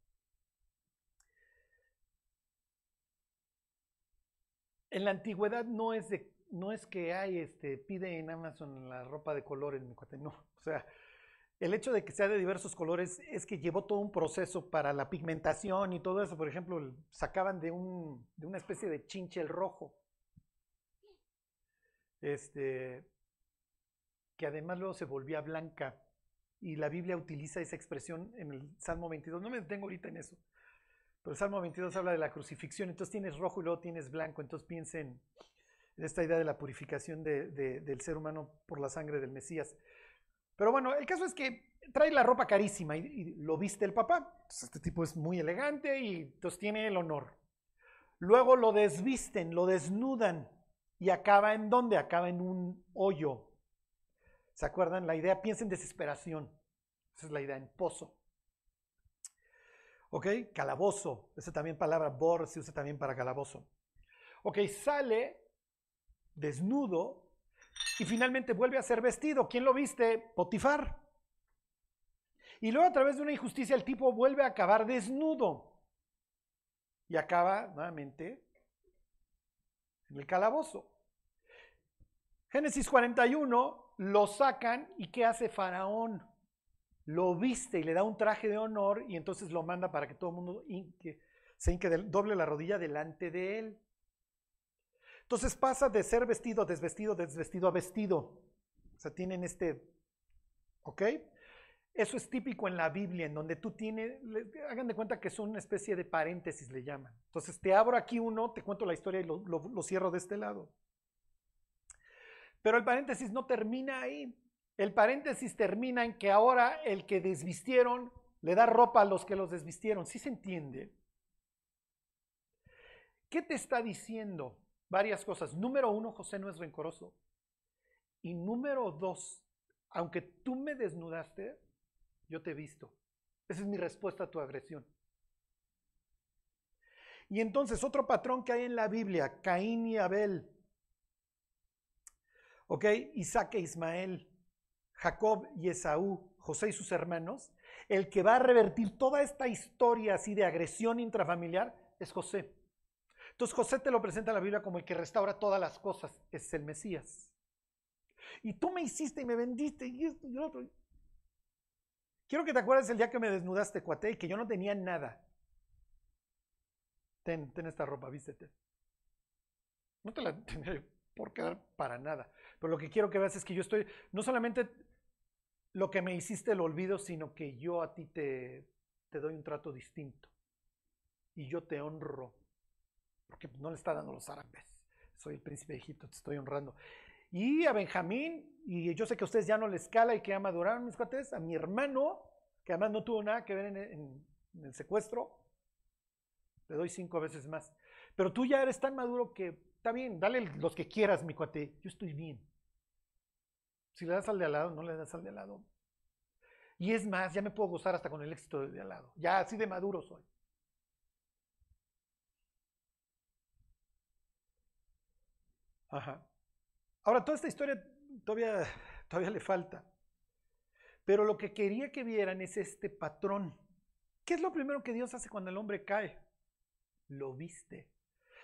En la antigüedad no es de no es que hay este pide en Amazon la ropa de colores, mi cuate, no, o sea, el hecho de que sea de diversos colores es que llevó todo un proceso para la pigmentación y todo eso. Por ejemplo, sacaban de, un, de una especie de chinche el rojo. Este, que además luego se volvía blanca. Y la Biblia utiliza esa expresión en el Salmo 22. No me detengo ahorita en eso. Pero el Salmo 22 habla de la crucifixión. Entonces tienes rojo y luego tienes blanco. Entonces piensen en esta idea de la purificación del ser humano por la sangre del Mesías. Pero bueno, el caso es que trae la ropa carísima y, lo viste el papá. este tipo es muy elegante y entonces tiene el honor. Luego lo desvisten, lo desnudan y acaba en dónde? Acaba en un hoyo. ¿Se acuerdan? La idea, piensa en desesperación. Esa es la idea, en pozo. ¿Ok? Calabozo. Esa también palabra bor se usa también para calabozo. Ok, sale desnudo y finalmente vuelve a ser vestido. ¿Quién lo viste? Potifar. Y luego a través de una injusticia el tipo vuelve a acabar desnudo y acaba nuevamente en el calabozo. Génesis 41 lo sacan y ¿qué hace Faraón? Lo viste y le da un traje de honor y entonces lo manda para que todo el mundo se hinque doble la rodilla delante de él. Entonces pasa de ser vestido, desvestido, desvestido a vestido. O sea, tienen este, ¿ok? Eso es típico en la Biblia, en donde tú tienes, hagan de cuenta que es una especie de paréntesis, le llaman. Entonces te abro aquí uno, te cuento la historia y lo, lo cierro de este lado. Pero el paréntesis no termina ahí. El paréntesis termina en que ahora el que desvistieron le da ropa a los que los desvistieron. ¿Sí se entiende? ¿Qué te está diciendo? Varias cosas. Número uno, José no es rencoroso. Y número dos, aunque tú me desnudaste, yo te he visto. Esa es mi respuesta a tu agresión. Y entonces otro patrón que hay en la Biblia, Caín y Abel. ¿Ok? Isaac e Ismael, Jacob y Esaú, José y sus hermanos. El que va a revertir toda esta historia así de agresión intrafamiliar es José. Entonces José te lo presenta en la Biblia como el que restaura todas las cosas, es el Mesías. Y tú me hiciste y me vendiste y esto y otro. Quiero que te acuerdes el día que me desnudaste, cuate, y que yo no tenía nada. Ten, ten esta ropa, vístete. No te la <laughs> tendré por quedar para nada. Pero lo que quiero que veas es que yo estoy, no solamente lo que me hiciste lo olvido, sino que yo a ti te doy un trato distinto. Y yo te honro porque no le está dando los árabes. Soy el príncipe de Egipto, te estoy honrando. Y a Benjamín, y yo sé que a ustedes ya no les cala y que ya maduraron mis cuates, a mi hermano, que además no tuvo nada que ver en, el secuestro, le doy cinco veces más. Pero tú ya eres tan maduro que está bien, dale los que quieras, mi cuate, yo estoy bien. Si le das al de al lado, no le das al de al lado. Y es más, ya me puedo gozar hasta con el éxito de al lado. Ya así de maduro soy. Ajá. Ahora, toda esta historia todavía, todavía le falta. Pero lo que quería que vieran es este patrón. ¿Qué es lo primero que Dios hace cuando el hombre cae? Lo viste.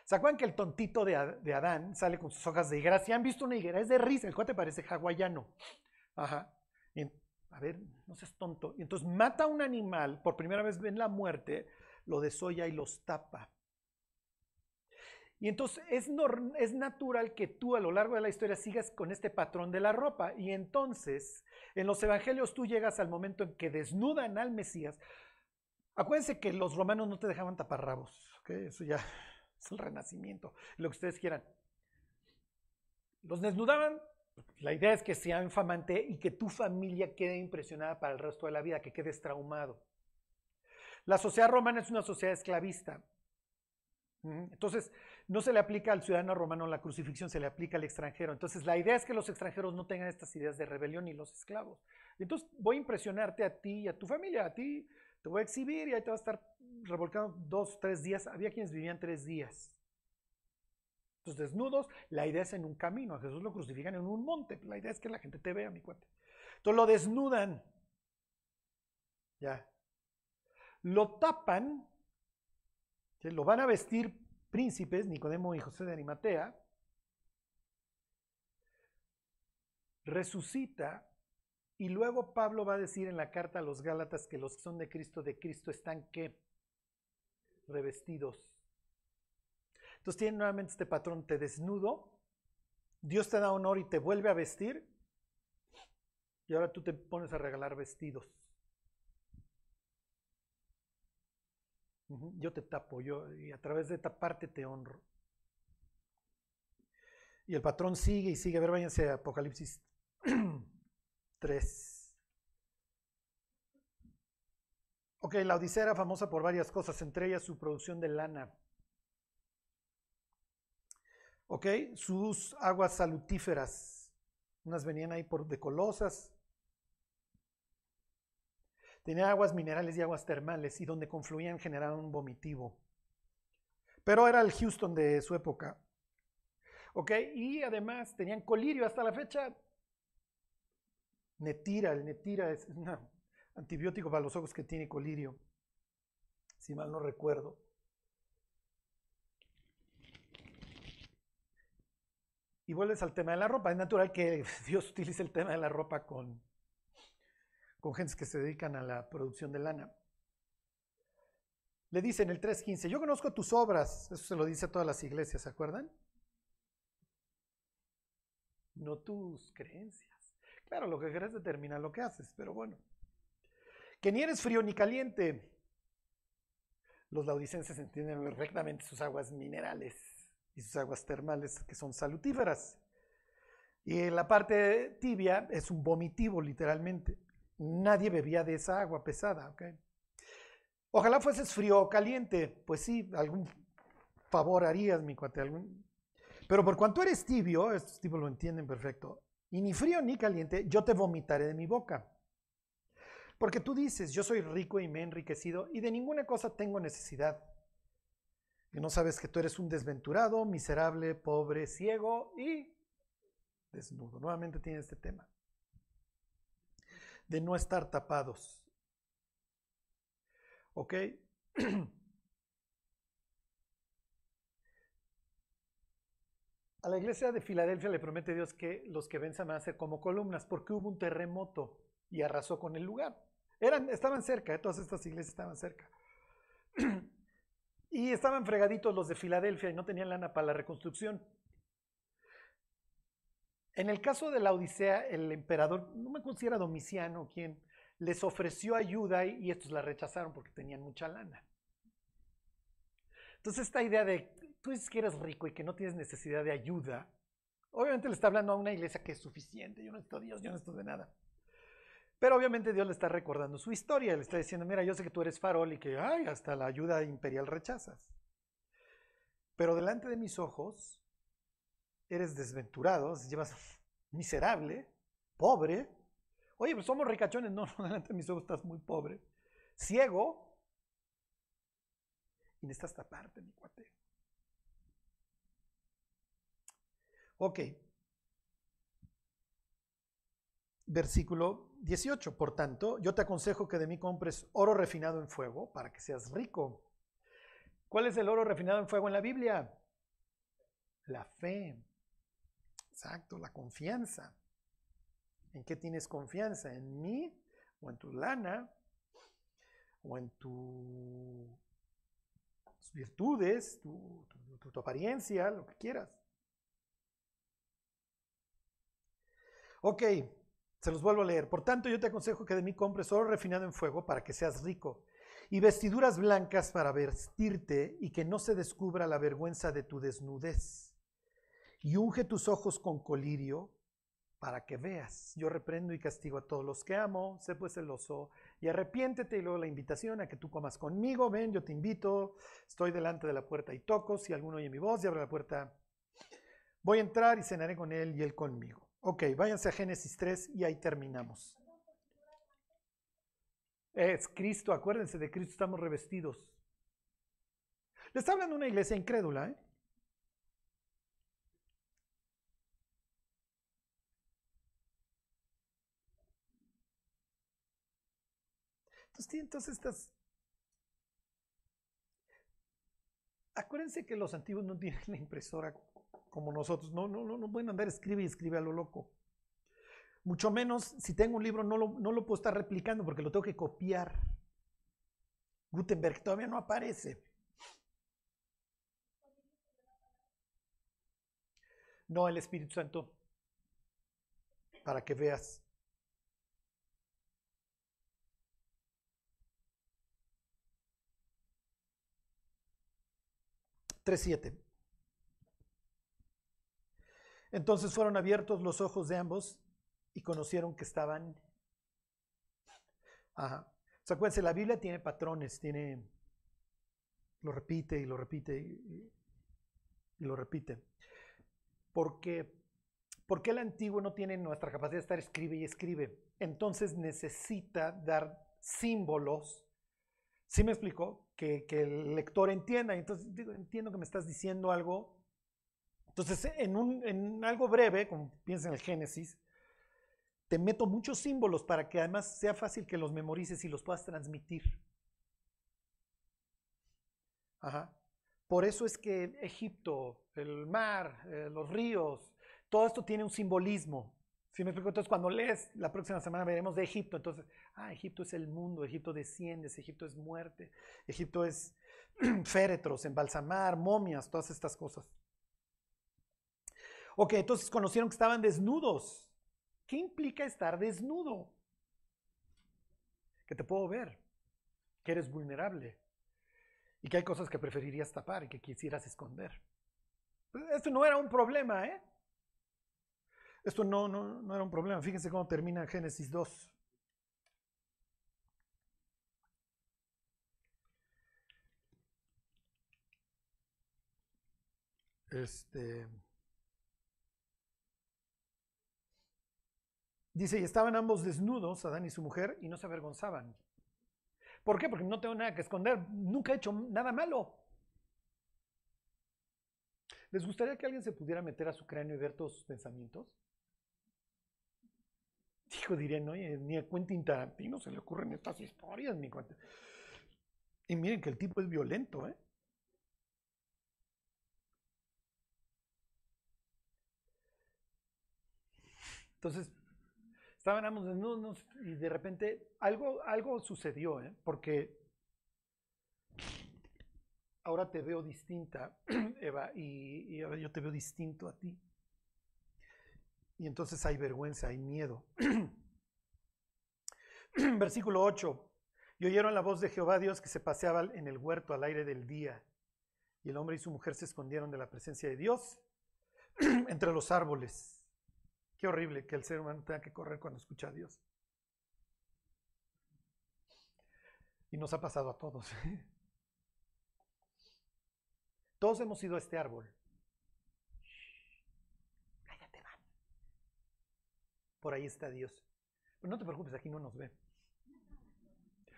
¿Se acuerdan que el tontito de, Adán sale con sus hojas de higuera? Si han visto una higuera, es de risa, el cuate parece hawaiano. Ajá. a ver, no seas tonto. Y entonces mata a un animal, por primera vez ven la muerte, lo desolla y los tapa. Y entonces es, es natural que tú a lo largo de la historia sigas con este patrón de la ropa. Y entonces en los evangelios tú llegas al momento en que desnudan al Mesías. Acuérdense que los romanos no te dejaban taparrabos. ¿okay? Eso ya <laughs> es el renacimiento, lo que ustedes quieran. Los desnudaban. La idea es que sea infamante y que tu familia quede impresionada para el resto de la vida, que quedes traumado. La sociedad romana es una sociedad esclavista. Entonces, no se le aplica al ciudadano romano la crucifixión, se le aplica al extranjero. Entonces, la idea es que los extranjeros no tengan estas ideas de rebelión ni los esclavos. Entonces, voy a impresionarte a ti y a tu familia, a ti te voy a exhibir y ahí te vas a estar revolcando dos, tres días. Había quienes vivían tres días. Entonces, desnudos, la idea es en un camino. A Jesús lo crucifican en un monte. La idea es que la gente te vea, mi cuate. Entonces lo desnudan. Ya. Lo tapan. Lo van a vestir príncipes, Nicodemo y José de Arimatea. Resucita. Y luego Pablo va a decir en la carta a los Gálatas que los que son de Cristo, de Cristo están que revestidos. Entonces tiene nuevamente este patrón, te desnudo, Dios te da honor y te vuelve a vestir, y ahora tú te pones a regalar vestidos. Yo te tapo, yo, y a través de taparte te honro. Y el patrón sigue y sigue. A ver, váyanse Apocalipsis <clears throat> 3. Ok, la Odisea era famosa por varias cosas, entre ellas su producción de lana. Ok, sus aguas salutíferas. Unas venían ahí por de colosas. Tenía aguas minerales y aguas termales y donde confluían generaban un vomitivo. Pero era el Houston de su época. Ok, y además tenían colirio hasta la fecha. Netira, el netira es una antibiótico para los ojos que tiene colirio, si mal no recuerdo. Y vuelves al tema de la ropa. Es natural que <laughs> Dios utilice el tema de la ropa con, con gentes que se dedican a la producción de lana. Le dice en el 3.15, yo conozco tus obras. Eso se lo dice a todas las iglesias, ¿se acuerdan? No tus creencias. Claro, lo que querés determina lo que haces, pero bueno que ni eres frío ni caliente. Los laudicenses entienden perfectamente sus aguas minerales y sus aguas termales que son salutíferas. Y la parte tibia es un vomitivo, literalmente. Nadie bebía de esa agua pesada. Ojalá fueses frío o caliente. Pues sí, algún favor harías, mi cuate. Algún... Pero por cuanto eres tibio, estos tipos lo entienden perfecto, y ni frío ni caliente, yo te vomitaré de mi boca. Porque tú dices, yo soy rico y me he enriquecido y de ninguna cosa tengo necesidad. Y no sabes que tú eres un desventurado, miserable, pobre, ciego y desnudo. Nuevamente tiene este tema de no estar tapados. ¿Ok? A la iglesia de Filadelfia le promete Dios que los que venzan van a ser como columnas porque hubo un terremoto y arrasó con el lugar. Eran, estaban cerca, ¿eh? todas estas iglesias estaban cerca. <clears throat> y estaban fregaditos los de Filadelfia y no tenían lana para la reconstrucción. En el caso de la Odisea, el emperador, no me considera Domiciano quien les ofreció ayuda y, estos la rechazaron porque tenían mucha lana. Entonces esta idea de tú dices que eres rico y que no tienes necesidad de ayuda, obviamente le está hablando a una iglesia que es suficiente, yo no estoy Dios, yo no estoy de nada. Pero obviamente Dios le está recordando su historia, le está diciendo, mira, yo sé que tú eres farol y que, ay, hasta la ayuda imperial rechazas. Pero delante de mis ojos eres desventurado, llevas miserable, pobre. Oye, pues somos ricachones, no, <laughs> no, delante de mis ojos estás muy pobre, ciego, y necesitas taparte, mi cuate. Ok, versículo 18. Por tanto, yo te aconsejo que de mí compres oro refinado en fuego para que seas rico. ¿Cuál es el oro refinado en fuego en la Biblia? La fe. Exacto, la confianza. ¿En qué tienes confianza? ¿En mí? ¿O en tu lana? ¿O en tus virtudes? Tu, tu apariencia? Lo que quieras. Ok, se los vuelvo a leer. Por tanto, yo te aconsejo que de mí compres oro refinado en fuego para que seas rico, y vestiduras blancas para vestirte y que no se descubra la vergüenza de tu desnudez. Y unge tus ojos con colirio para que veas. Yo reprendo y castigo a todos los que amo, sé pues celoso y arrepiéntete. Y luego la invitación a que tú comas conmigo, ven, yo te invito, estoy delante de la puerta y toco, si alguno oye mi voz y abre la puerta, voy a entrar y cenaré con él y él conmigo. Ok, váyanse a Génesis 3 y ahí terminamos. Es Cristo, acuérdense, de Cristo estamos revestidos. Le está hablando una iglesia incrédula, ¿eh? Entonces, entonces estas... Acuérdense que los antiguos no tienen la impresora como nosotros. No, no, no, no pueden andar escribe y escribe a lo loco. Mucho menos si tengo un libro no lo, no lo puedo estar replicando porque lo tengo que copiar. Gutenberg todavía no aparece. No, el Espíritu Santo. Para que veas. 3.7. Entonces fueron abiertos los ojos de ambos y conocieron que estaban... Ajá. O sea, acuérdense, la Biblia tiene patrones, tiene... Lo repite y lo repite y, lo repite. Porque, porque el antiguo no tiene nuestra capacidad de estar escribe y escribe. Entonces necesita dar símbolos. ¿Sí me explico? Que, el lector entienda. Entonces digo, entiendo que me estás diciendo algo. Entonces, en, un, en algo breve, como piensa en el Génesis, te meto muchos símbolos para que además sea fácil que los memorices y los puedas transmitir. Ajá. Por eso es que Egipto, el mar, eh, los ríos, todo esto tiene un simbolismo. ¿Sí me explico? Entonces, cuando lees, la próxima semana veremos de Egipto. Entonces, ah, Egipto es el mundo, Egipto desciende, Egipto es muerte, Egipto es <clears throat> féretros, embalsamar, momias, todas estas cosas. Ok, entonces conocieron que estaban desnudos. ¿Qué implica estar desnudo? Que te puedo ver, que eres vulnerable y que hay cosas que preferirías tapar y que quisieras esconder. Esto no era un problema, ¿eh? Esto no, no, no era un problema. Fíjense cómo termina Génesis 2. Este. Dice, y estaban ambos desnudos, Adán y su mujer, y no se avergonzaban. ¿Por qué? Porque no tengo nada que esconder. Nunca he hecho nada malo. ¿Les gustaría que alguien se pudiera meter a su cráneo y ver todos sus pensamientos? Hijo, diría, no, ni a Quentin Tarantino se le ocurren estas historias, mi cuenta. Y miren que el tipo es violento, ¿eh? Entonces, estábamos desnudos y de repente algo, algo sucedió, ¿eh? porque ahora te veo distinta, <clears throat> Eva, y, y, ahora yo te veo distinto a ti. Y entonces hay vergüenza, hay miedo. <clears throat> Versículo 8. Y oyeron la voz de Jehová Dios que se paseaba en el huerto al aire del día. Y el hombre y su mujer se escondieron de la presencia de Dios <clears throat> entre los árboles. Qué horrible que el ser humano tenga que correr cuando escucha a Dios. Y nos ha pasado a todos. <laughs> Todos hemos ido a este árbol. Cállate, van. Por ahí está Dios. Pero no te preocupes, aquí no nos ve.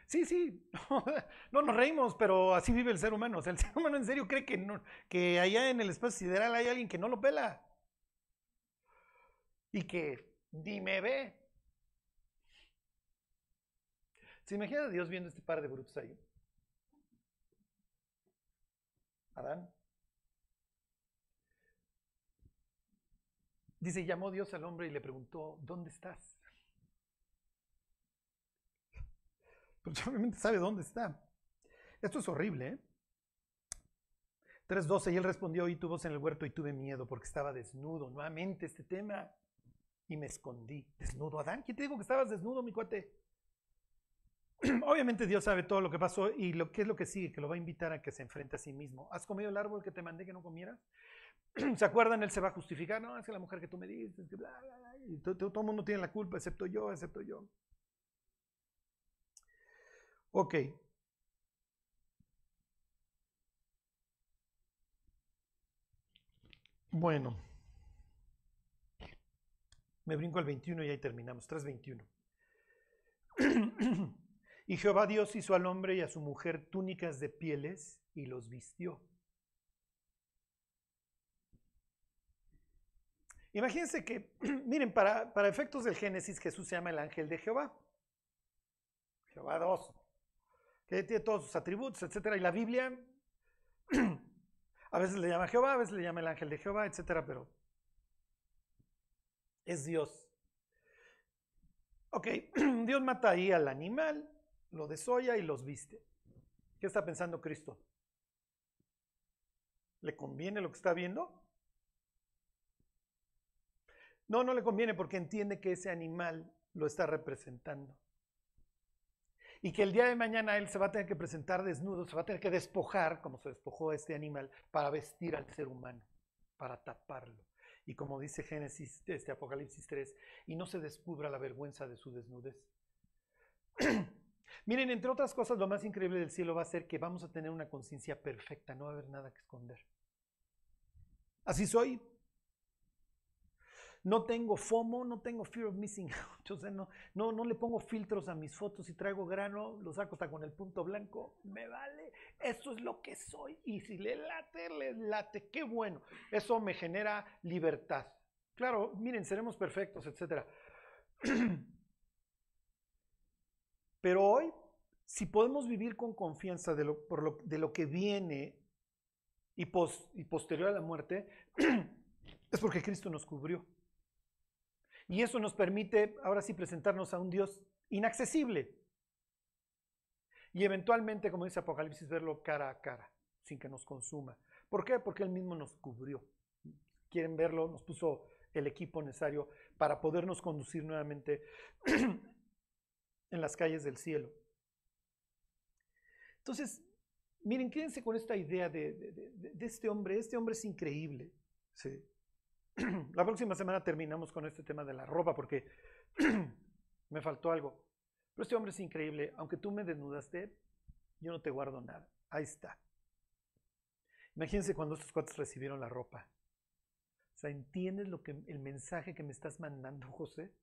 Sí, sí, <laughs> no nos reímos, pero así vive el ser humano. O sea, el <laughs> ser humano en serio cree que, que allá en el espacio sideral hay alguien que no lo pela y que ni me ve. ¿Se imagina Dios viendo este par de brutos ahí? Adán. Dice, llamó Dios al hombre y le preguntó, ¿dónde estás? <laughs> Pues <laughs> obviamente sabe dónde está. Esto es horrible, ¿eh? 3.12, y él respondió, y tu voz en el huerto y tuve miedo porque estaba desnudo. Nuevamente este tema y me escondí. Desnudo, Adán. ¿Quién te dijo que estabas desnudo, mi cuate? <clears throat> Obviamente Dios sabe todo lo que pasó y lo que es lo que sigue, que lo va a invitar a que se enfrente a sí mismo. ¿Has comido el árbol que te mandé que no comieras? <clears throat> ¿Se acuerdan? Él se va a justificar, no, es que la mujer que tú me dices, y todo, el mundo tiene la culpa, excepto yo, excepto yo. Ok. Bueno. Me brinco al 21 y ahí terminamos. 3.21. <clears throat> y Jehová Dios hizo al hombre y a su mujer túnicas de pieles y los vistió. Imagínense que, <clears throat> miren, para, para efectos del Génesis Jesús se llama el ángel de Jehová. Jehová 2. que tiene todos sus atributos, etcétera. Y la Biblia <clears throat> a veces le llama Jehová, a veces le llama el ángel de Jehová, etcétera, pero es Dios. Ok, <clears throat> Dios mata ahí al animal, lo desolla y los viste. ¿Qué está pensando Cristo? ¿Le conviene lo que está viendo? No, no le conviene porque entiende que ese animal lo está representando. Y que el día de mañana él se va a tener que presentar desnudo, se va a tener que despojar, como se despojó este animal, para vestir al ser humano, para taparlo. Y como dice Génesis, este Apocalipsis 3, y no se descubra la vergüenza de su desnudez. <clears throat> Miren, entre otras cosas, lo más increíble del cielo va a ser que vamos a tener una conciencia perfecta, no va a haber nada que esconder. Así soy, no tengo FOMO, no tengo fear of missing out. <laughs> O sea, no, no, le pongo filtros a mis fotos y traigo grano, lo saco hasta con el punto blanco. Me vale. Eso es lo que soy. Y si le late, le late. Qué bueno. Eso me genera libertad. Claro, miren, seremos perfectos, etc. <clears throat> Pero hoy, si podemos vivir con confianza de lo, de lo que viene y posterior a la muerte, <clears throat> es porque Cristo nos cubrió. Y eso nos permite ahora sí presentarnos a un Dios inaccesible. Y eventualmente, como dice Apocalipsis, verlo cara a cara, sin que nos consuma. ¿Por qué? Porque Él mismo nos cubrió. Quieren verlo, nos puso el equipo necesario para podernos conducir nuevamente <clears throat> en las calles del cielo. Entonces, miren, quédense con esta idea de, de este hombre. Este hombre es increíble. ¿sí? <clears throat> La próxima semana terminamos con este tema de la ropa porque <clears throat> me faltó algo. Pero este hombre es increíble. Aunque tú me desnudaste, yo no te guardo nada. Ahí está. Imagínense cuando estos cuates recibieron la ropa. O sea, ¿entiendes lo que, el mensaje que me estás mandando, José?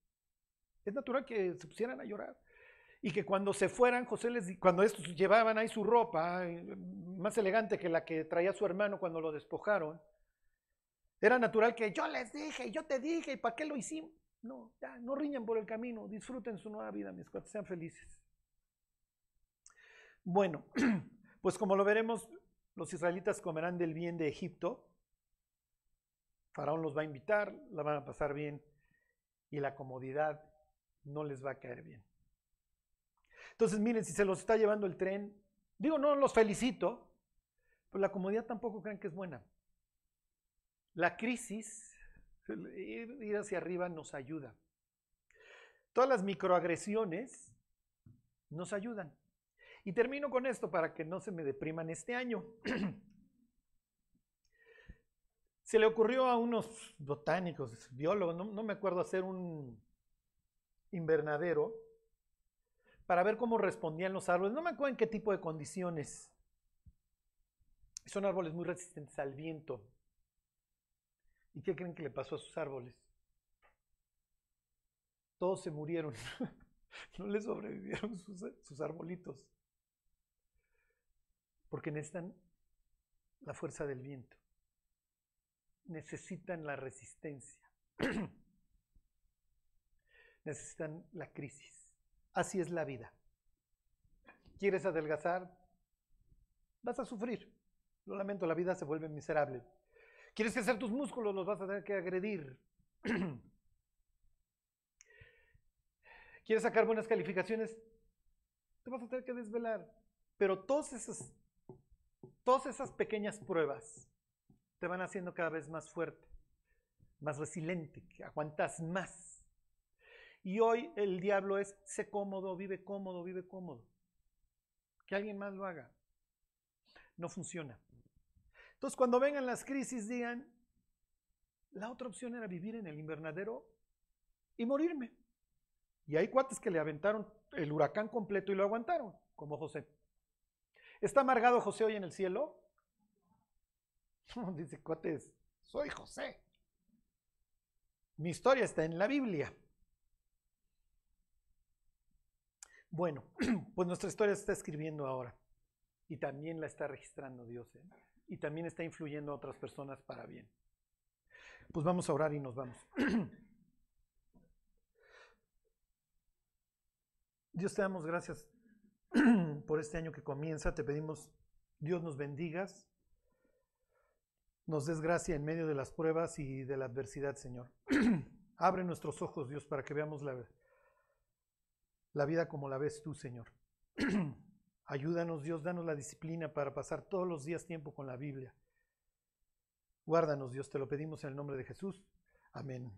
Es natural que se pusieran a llorar. Y que cuando se fueran, José les cuando estos llevaban ahí su ropa, eh, más elegante que la que traía su hermano cuando lo despojaron, era natural que yo les dije, yo te dije, ¿y para qué lo hicimos? No, ya, no riñan por el camino, disfruten su nueva vida, mis cuates, sean felices. Bueno, <clears throat> pues como lo veremos, los israelitas comerán del bien de Egipto. Faraón los va a invitar, la van a pasar bien y la comodidad no les va a caer bien. Entonces, miren, si se los está llevando el tren, digo, no los felicito, pero la comodidad tampoco creen que es buena. La crisis, ir hacia arriba nos ayuda. Todas las microagresiones nos ayudan. Y termino con esto para que no se me depriman este año. <clears throat> se le ocurrió a unos botánicos, biólogos, no, no, me acuerdo, hacer un invernadero para ver cómo respondían los árboles. No me acuerdo en qué tipo de condiciones. Son árboles muy resistentes al viento. ¿Y qué creen que le pasó a sus árboles? Todos se murieron. <laughs> no les sobrevivieron sus, arbolitos. Porque necesitan la fuerza del viento. Necesitan la resistencia. <clears throat> necesitan la crisis. Así es la vida. ¿Quieres adelgazar? Vas a sufrir. Lo lamento, la vida se vuelve miserable. ¿Quieres crecer tus músculos? Los vas a tener que agredir. <clears throat> ¿Quieres sacar buenas calificaciones? Te vas a tener que desvelar. Pero todas esas, todas esas pequeñas pruebas te van haciendo cada vez más fuerte, más resiliente, que aguantas más. Y hoy el diablo es, sé cómodo, vive cómodo, vive cómodo. Que alguien más lo haga. No funciona. Entonces, cuando vengan las crisis, digan, la otra opción era vivir en el invernadero y morirme. Y hay cuates que le aventaron el huracán completo y lo aguantaron, como José. ¿Está amargado José hoy en el cielo? <laughs> dice cuates, soy José. Mi historia está en la Biblia. Bueno, <clears throat> pues nuestra historia se está escribiendo ahora y también la está registrando Dios. ¿eh? Y también está influyendo a otras personas para bien. Pues vamos a orar y nos vamos. <clears throat> Dios te damos gracias <clears throat> por este año que comienza. Te pedimos, Dios nos bendigas, nos des gracia en medio de las pruebas y de la adversidad, Señor. <clears throat> Abre nuestros ojos, Dios, para que veamos la, la vida como la ves tú, Señor. Ayúdanos, Dios, danos la disciplina para pasar todos los días tiempo con la Biblia. Guárdanos, Dios, te lo pedimos en el nombre de Jesús. Amén.